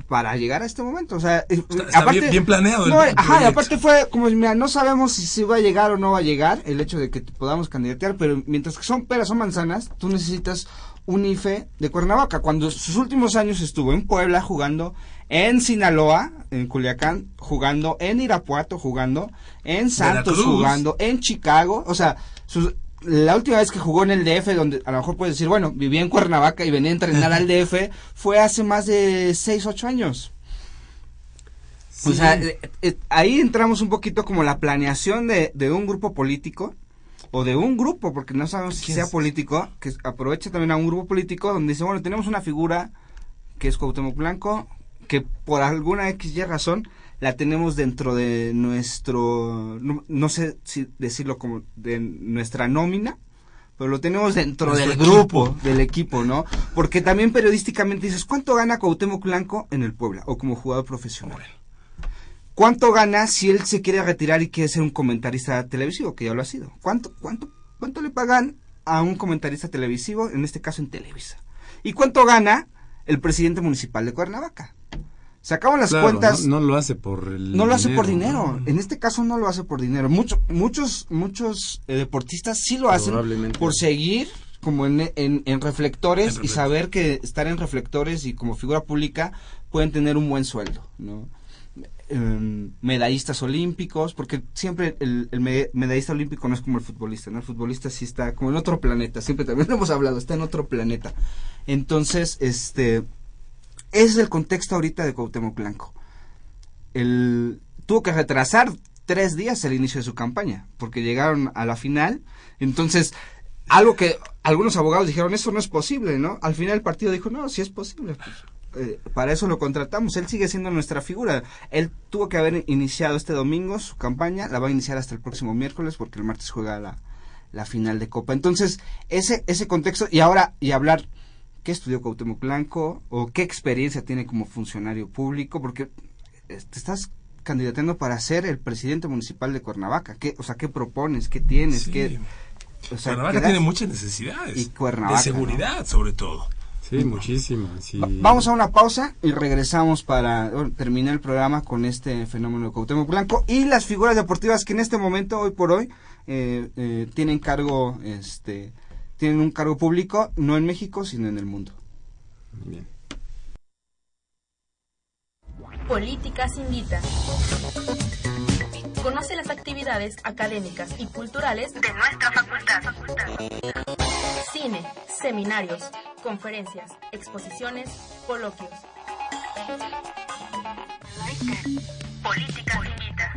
para llegar a este momento, o sea, aparte, bien, planeado. No, ajá, y aparte fue como, mira, no sabemos si, si va a llegar o no va a llegar el hecho de que podamos candidatear, pero mientras que son peras o manzanas, tú necesitas un IFE de Cuernavaca. Cuando sus últimos años estuvo en Puebla jugando, en Sinaloa, en Culiacán jugando, en Irapuato jugando, en Santos jugando, en Chicago, o sea, sus, la última vez que jugó en el DF, donde a lo mejor puedes decir, bueno, vivía en Cuernavaca y venía a entrenar al DF, fue hace más de 6, 8 años. O sea, eh, eh, ahí entramos un poquito como la planeación de, de, un grupo político, o de un grupo, porque no sabemos si sea político, que aprovecha también a un grupo político donde dice, bueno, tenemos una figura que es Cuauhtémoc Blanco, que por alguna X y razón la tenemos dentro de nuestro, no, sé si decirlo como de nuestra nómina, pero lo tenemos dentro del grupo, del equipo, ¿no? Porque también periodísticamente dices, ¿cuánto gana Cuauhtémoc Blanco en el Puebla o como jugador profesional? ¿Cuánto gana si él se quiere retirar y quiere ser un comentarista televisivo, que ya lo ha sido? ¿Cuánto, cuánto, cuánto le pagan a un comentarista televisivo, en este caso en Televisa? ¿Y cuánto gana el presidente municipal de Cuernavaca? Sacamos las cuentas. No, lo hace por el No lo hace por dinero. En este caso no lo hace por dinero. Muchos muchos muchos eh, deportistas sí lo hacen por seguir como en, en, reflectores y saber que estar en reflectores y como figura pública pueden tener un buen sueldo, ¿no? Em, medallistas olímpicos, porque siempre el, el, medallista olímpico no es como el futbolista, ¿no? El futbolista sí está como en otro planeta, siempre también hemos hablado, está en otro planeta. Entonces, este, ese es el contexto ahorita de Cuauhtémoc Blanco. El, tuvo que retrasar tres días el inicio de su campaña, porque llegaron a la final. Entonces, algo que algunos abogados dijeron, eso no es posible, ¿no? Al final el partido dijo, no, sí es posible. Pues, eh, para eso lo contratamos. Él sigue siendo nuestra figura. Él tuvo que haber iniciado este domingo su campaña, la va a iniciar hasta el próximo miércoles porque el martes juega la, la final de Copa. Entonces, ese, ese contexto, y ahora, y hablar qué estudió Cuauhtémoc Blanco o qué experiencia tiene como funcionario público, porque te estás candidatando para ser el presidente municipal de Cuernavaca. ¿Qué, o sea, ¿qué propones? ¿Qué tienes? Sí. ¿Qué, o sea, Cuernavaca tiene muchas necesidades. Y Cuernavaca, de seguridad, sobre todo. Sí, muchísimas. sí. Va- Vamos a una pausa y regresamos para bueno, terminar el programa con este fenómeno de Cuauhtémoc Blanco y las figuras deportivas que en este momento, hoy por hoy, eh, eh, tienen cargo, este, tienen un cargo público, no en México, sino en el mundo. Bien. Políticas Invita. Conoce las actividades académicas y culturales de nuestra facultad. Cine, seminarios, conferencias, exposiciones, coloquios. Políticas Invita.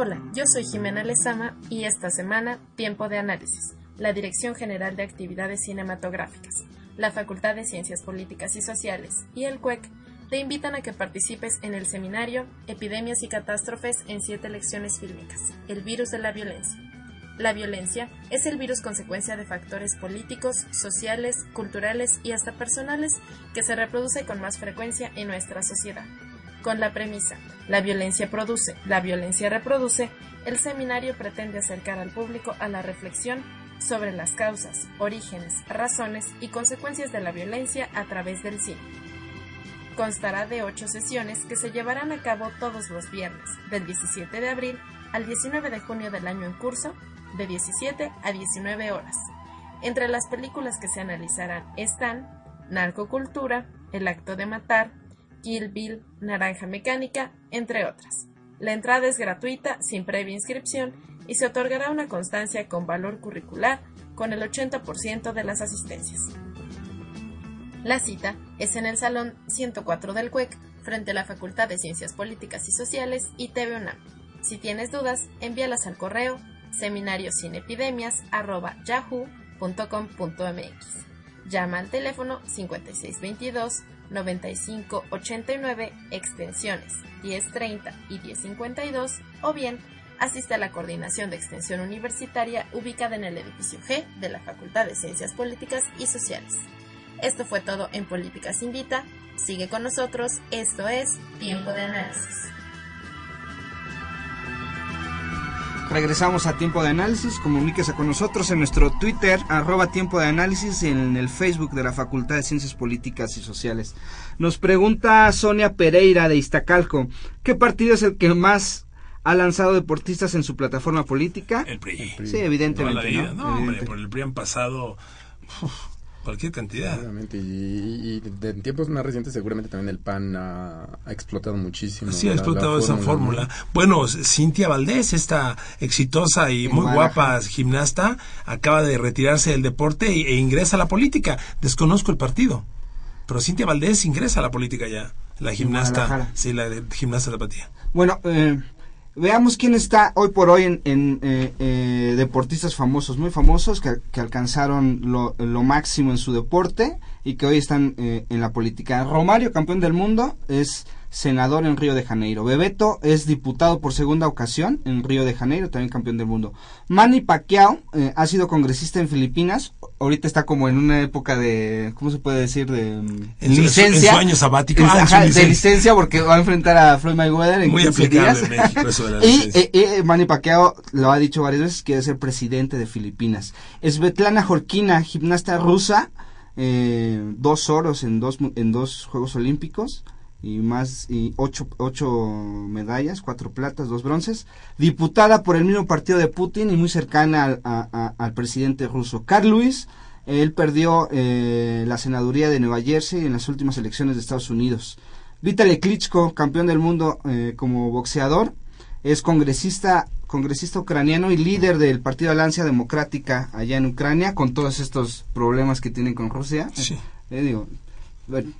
Hola, yo soy Jimena Lezama y esta semana Tiempo de Análisis, la Dirección General de Actividades Cinematográficas, la Facultad de Ciencias Políticas y Sociales y el CUEC te invitan a que participes en el seminario Epidemias y Catástrofes en siete lecciones fílmicas, el virus de la violencia. La violencia es el virus consecuencia de factores políticos, sociales, culturales y hasta personales que se reproduce con más frecuencia en nuestra sociedad. Con la premisa La violencia produce, la violencia reproduce, el seminario pretende acercar al público a la reflexión sobre las causas, orígenes, razones y consecuencias de la violencia a través del cine. Constará de ocho sesiones que se llevarán a cabo todos los viernes, del 17 de abril al 19 de junio del año en curso, de 17 a 19 horas. Entre las películas que se analizarán están Narcocultura, El acto de matar, Kill Bill, Naranja Mecánica, entre otras. La entrada es gratuita, sin previa inscripción, y se otorgará una constancia con valor curricular con el 80% de las asistencias. La cita es en el Salón 104 del CUEC, frente a la Facultad de Ciencias Políticas y Sociales y TV UNAM. Si tienes dudas, envíalas al correo seminariocinepidemias.yahoo.com.mx. Llama al teléfono 5622 9589 extensiones 1030 y 1052 o bien asiste a la coordinación de extensión universitaria ubicada en el edificio G de la Facultad de Ciencias Políticas y Sociales. Esto fue todo en Políticas Invita. Sigue con nosotros, esto es Tiempo de Análisis. Regresamos a Tiempo de Análisis, comuníquese con nosotros en nuestro Twitter, arroba Tiempo de Análisis, y en el Facebook de la Facultad de Ciencias Políticas y Sociales. Nos pregunta Sonia Pereira de Iztacalco, ¿qué partido es el que más ha lanzado deportistas en su plataforma política? El PRI. Sí, evidentemente. Vida. ¿no? No, hombre, por el PRI han pasado uf, cualquier cantidad. Seguramente, y, y de- en tiempos más recientes seguramente también el PAN ha, ha explotado muchísimo. Sí, ha la- la explotado esa fórmula. ¿no? Bueno, Cintia Valdés, esta exitosa y muy Guadalajara. guapa gimnasta, acaba de retirarse del deporte e, e ingresa a la política. Desconozco el partido, pero Cintia Valdés ingresa a la política ya. La gimnasta, sí, la de gimnasta tapatía. Bueno, eh, veamos quién está hoy por hoy en, eh, eh, deportistas famosos, muy famosos, que, que alcanzaron lo, lo máximo en su deporte y que hoy están eh, en la política. Romario, campeón del mundo, es senador en Río de Janeiro. Bebeto es diputado por segunda ocasión en Río de Janeiro, también campeón del mundo. Manny Pacquiao eh, ha sido congresista en Filipinas. Ahorita está como en una época de, ¿cómo se puede decir? De mm, En su- licencia. en su año sabático. Es- Ah, su de licencia. porque va a enfrentar a Floyd Mayweather en Muy 15 aplicable días. en México eso de y eh, eh, Manny Pacquiao lo ha dicho varias veces, quiere ser presidente de Filipinas. Svetlana Jorkina, gimnasta rusa, eh, dos oros en dos, en dos Juegos Olímpicos y más y ocho, ocho medallas, cuatro platas, dos bronces, diputada por el mismo partido de Putin y muy cercana al, a- a- al presidente ruso. Carl Lewis, él perdió eh, la senaduría de Nueva Jersey en las últimas elecciones de Estados Unidos. Vitaly Klitschko, campeón del mundo eh, como boxeador, es congresista congresista ucraniano y líder del Partido Alianza Democrática allá en Ucrania con todos estos problemas que tienen con Rusia. Sí. Eh, digo, bueno,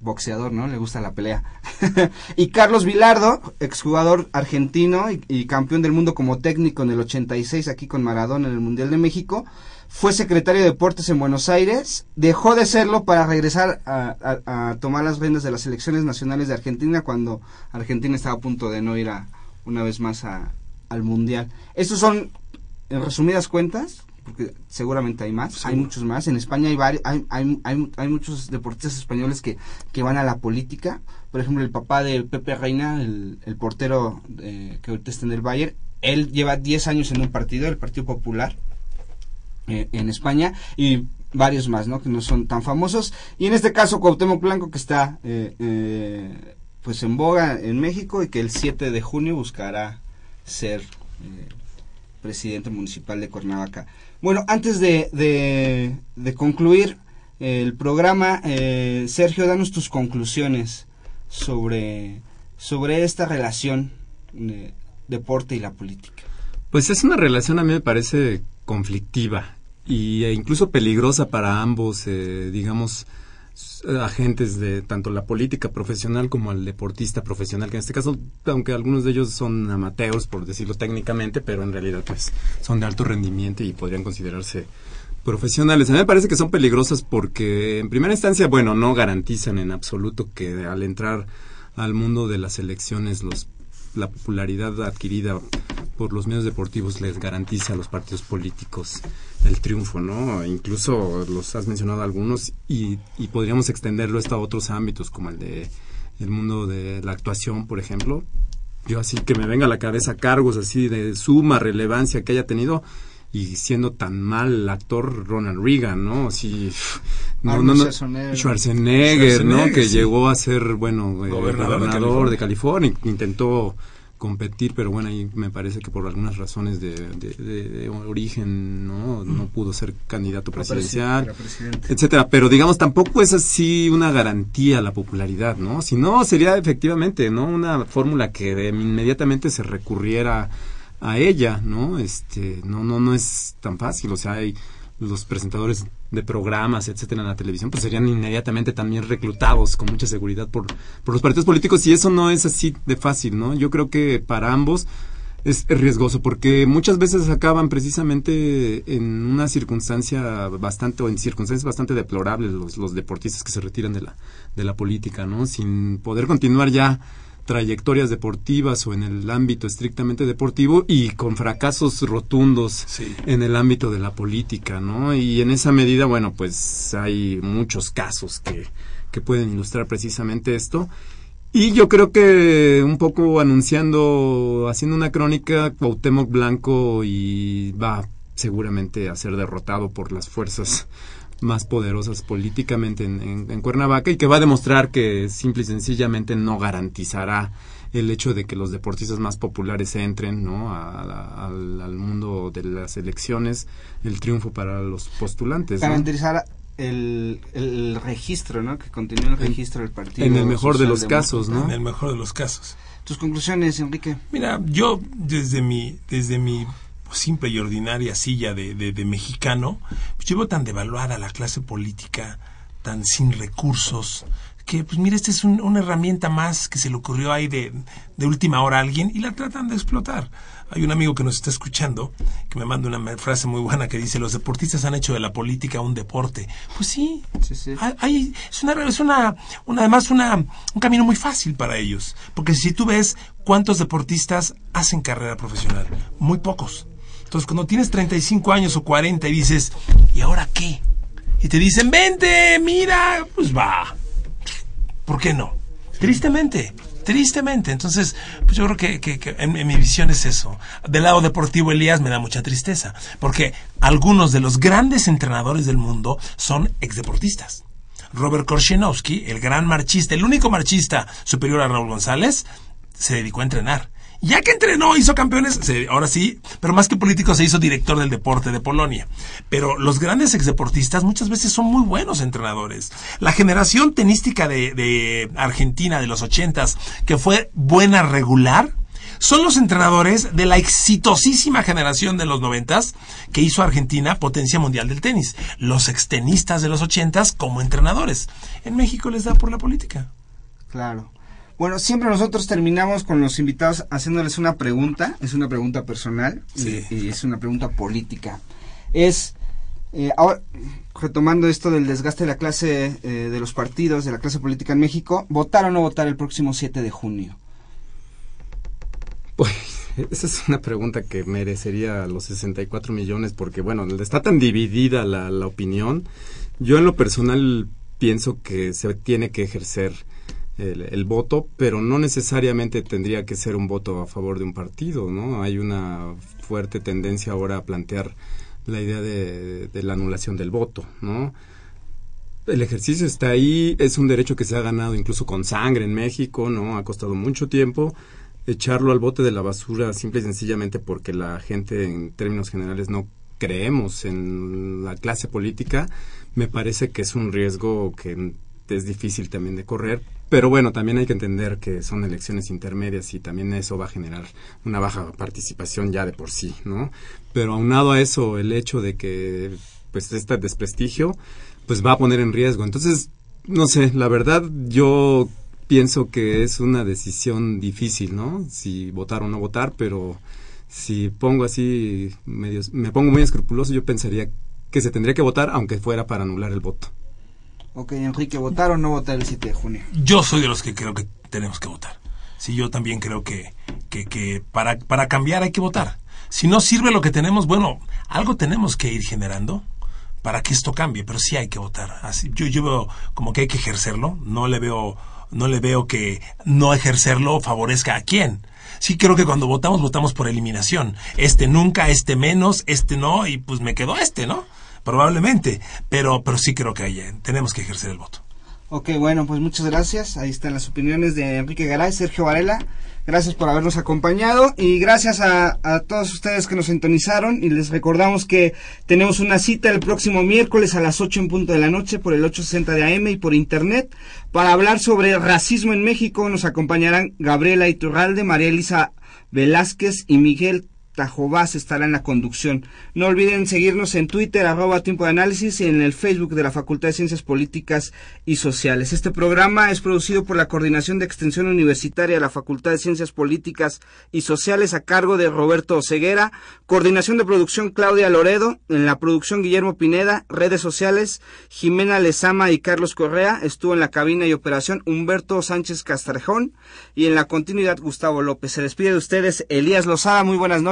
boxeador, ¿no? Le gusta la pelea. y Carlos Vilardo, exjugador argentino y, campeón del mundo como técnico en el 86 aquí con Maradona en el Mundial de México. Fue secretario de Deportes en Buenos Aires, dejó de serlo para regresar a, tomar las riendas de las selecciones nacionales de Argentina cuando Argentina estaba a punto de no ir a, una vez más al Mundial. Estos son, en resumidas cuentas, porque seguramente hay más, sí. hay muchos más. En España hay, varios, hay, hay, hay, hay, muchos deportistas españoles que, que van a la política. Por ejemplo, el papá de Pepe Reina, el, el portero eh, que ahorita está en el Bayern, él lleva 10 años en un partido, el Partido Popular, eh, en España, y varios más, ¿no? Que no son tan famosos. Y en este caso, Cuauhtémoc Blanco, que está eh, pues en boga en México y que el 7 de junio buscará ser presidente municipal de Cuernavaca. Bueno, antes de, de, concluir el programa, eh, Sergio, danos tus conclusiones sobre, sobre esta relación de deporte y la política. Pues es una relación a mí me parece conflictiva y, e incluso peligrosa para ambos, eh, digamos, agentes de tanto la política profesional como el deportista profesional, que en este caso, aunque algunos de ellos son amateurs, por decirlo técnicamente, pero en realidad pues son de alto rendimiento y podrían considerarse profesionales. A mí me parece que son peligrosas porque en primera instancia, bueno, no garantizan en absoluto que al entrar al mundo de las elecciones los la popularidad adquirida por los medios deportivos les garantiza a los partidos políticos el triunfo, ¿no? Incluso los has mencionado algunos y, y podríamos extenderlo esto a otros ámbitos como el de el mundo de la actuación, por ejemplo. Yo así que me venga a la cabeza cargos así de suma relevancia que haya tenido y siendo tan mal actor Ronald Reagan, ¿no? Así, no, no, no, Schwarzenegger, Schwarzenegger, ¿no? Sí. Que llegó a ser, bueno, eh, gobernador, gobernador de, California. de, California. intentó competir, pero bueno, ahí me parece que por algunas razones de, de, de origen no no pudo ser candidato presidencial, etcétera. Pero digamos tampoco es así una garantía la popularidad, ¿no? Si no sería efectivamente, ¿no? Una fórmula que inmediatamente se recurriera a ella, ¿no? Este, no, no, no es tan fácil, o sea, hay los presentadores de programas, etcétera, en la televisión, pues serían inmediatamente también reclutados con mucha seguridad por, por los partidos políticos y eso no es así de fácil, ¿no? Yo creo que para ambos es riesgoso porque muchas veces acaban precisamente en una circunstancia bastante o en circunstancias bastante deplorables los, los deportistas que se retiran de la de la política, ¿no? Sin poder continuar ya trayectorias deportivas o en el ámbito estrictamente deportivo y con fracasos rotundos sí. en el ámbito de la política, ¿no? Y en esa medida, bueno, pues hay muchos casos que, que pueden ilustrar precisamente esto. Y yo creo que un poco anunciando, haciendo una crónica, Cuauhtémoc Blanco y va seguramente a ser derrotado por las fuerzas más poderosas políticamente en, en, en, Cuernavaca y que va a demostrar que simple y sencillamente no garantizará el hecho de que los deportistas más populares entren ¿no? A, a, al, al, mundo de las elecciones, el triunfo para los postulantes. Garantizará ¿no? el, el, registro, ¿no? que continúe el registro del partido. En el mejor de los casos, ¿no? En el mejor de los casos. Tus conclusiones, Enrique. Mira, yo desde mi, desde mi simple y ordinaria silla de, de, de mexicano, pues llevo tan devaluada la clase política, tan sin recursos, que pues mira, esta es un, una herramienta más que se le ocurrió ahí de, de última hora a alguien y la tratan de explotar. Hay un amigo que nos está escuchando que me manda una frase muy buena que dice los deportistas han hecho de la política un deporte. Pues sí, sí, sí. Hay, es una es una, una además una un camino muy fácil para ellos, porque si tú ves cuántos deportistas hacen carrera profesional, muy pocos. Entonces, cuando tienes 35 años o 40 y dices, ¿y ahora qué? Y te dicen, vente, mira, pues va. ¿Por qué no? Tristemente, tristemente. Entonces, pues yo creo que, que, en, mi visión es eso. Del lado deportivo, Elías, me da mucha tristeza, porque algunos de los grandes entrenadores del mundo son exdeportistas. Robert Korshenowski, el gran marchista, el único marchista superior a Raúl González, se dedicó a entrenar ya que entrenó, hizo campeones, ahora sí, pero más que político se hizo director del deporte de Polonia. Pero los grandes exdeportistas muchas veces son muy buenos entrenadores. La generación tenística de, de Argentina de los ochentas, que fue buena regular, son los entrenadores de la exitosísima generación de los noventas que hizo Argentina potencia mundial del tenis. Los extenistas de los ochentas como entrenadores. En México les da por la política. Claro. Bueno, siempre nosotros terminamos con los invitados haciéndoles una pregunta, es una pregunta personal y, y es una pregunta política. Es, eh, ahora, retomando esto del desgaste de la clase, eh, de los partidos, de la clase política en México, ¿votar o no votar el próximo 7 de junio? Pues esa es una pregunta que merecería los 64 millones porque, bueno, está tan dividida la, la opinión. Yo en lo personal pienso que se tiene que ejercer el, el, voto, pero no necesariamente tendría que ser un voto a favor de un partido, ¿no? Hay una fuerte tendencia ahora a plantear la idea de, de, la anulación del voto, ¿no? El ejercicio está ahí, es un derecho que se ha ganado incluso con sangre en México, ¿no? Ha costado mucho tiempo echarlo al bote de la basura simple y sencillamente porque la gente en términos generales no creemos en la clase política, me parece que es un riesgo que es difícil también de correr, pero bueno, también hay que entender que son elecciones intermedias y también eso va a generar una baja participación ya de por sí, ¿no? Pero aunado a eso, el hecho de que pues este desprestigio pues va a poner en riesgo. Entonces, no sé, la verdad yo pienso que es una decisión difícil, ¿no? Si votar o no votar, pero si pongo así medio, me pongo muy escrupuloso, yo pensaría que se tendría que votar aunque fuera para anular el voto. Ok, Enrique, ¿votar o no votar el 7 de junio? Yo soy de los que creo que tenemos que votar. Sí, yo también creo que, que, que para, para cambiar hay que votar. Si no sirve lo que tenemos, bueno, algo tenemos que ir generando para que esto cambie, pero sí hay que votar. Así, yo, yo veo como que hay que ejercerlo, no le veo, no le veo que no ejercerlo favorezca a quién. Sí creo que cuando votamos, votamos por eliminación. Este nunca, este menos, este no, y pues me quedó este, ¿no? Probablemente, pero, pero sí creo que hay, tenemos que ejercer el voto. Ok, bueno, pues muchas gracias. Ahí están las opiniones de Enrique Garay, Sergio Varela. Gracias por habernos acompañado y gracias a, a, todos ustedes que nos sintonizaron y les recordamos que tenemos una cita el próximo miércoles a las 8 en punto de la noche por el 860 de AM y por internet para hablar sobre racismo en México. Nos acompañarán Gabriela Iturralde, María Elisa Velázquez y Miguel Tajobás estará en la conducción. No olviden seguirnos en Twitter, arroba tiempo de análisis y en el Facebook de la Facultad de Ciencias Políticas y Sociales. Este programa es producido por la Coordinación de Extensión Universitaria de la Facultad de Ciencias Políticas y Sociales a cargo de Roberto Oseguera, coordinación de producción Claudia Loredo, en la producción Guillermo Pineda, redes sociales Jimena Lezama y Carlos Correa, estuvo en la cabina y operación Humberto Sánchez Castrejón. Y en la continuidad Gustavo López. Se despide de ustedes Elías Lozada, muy buenas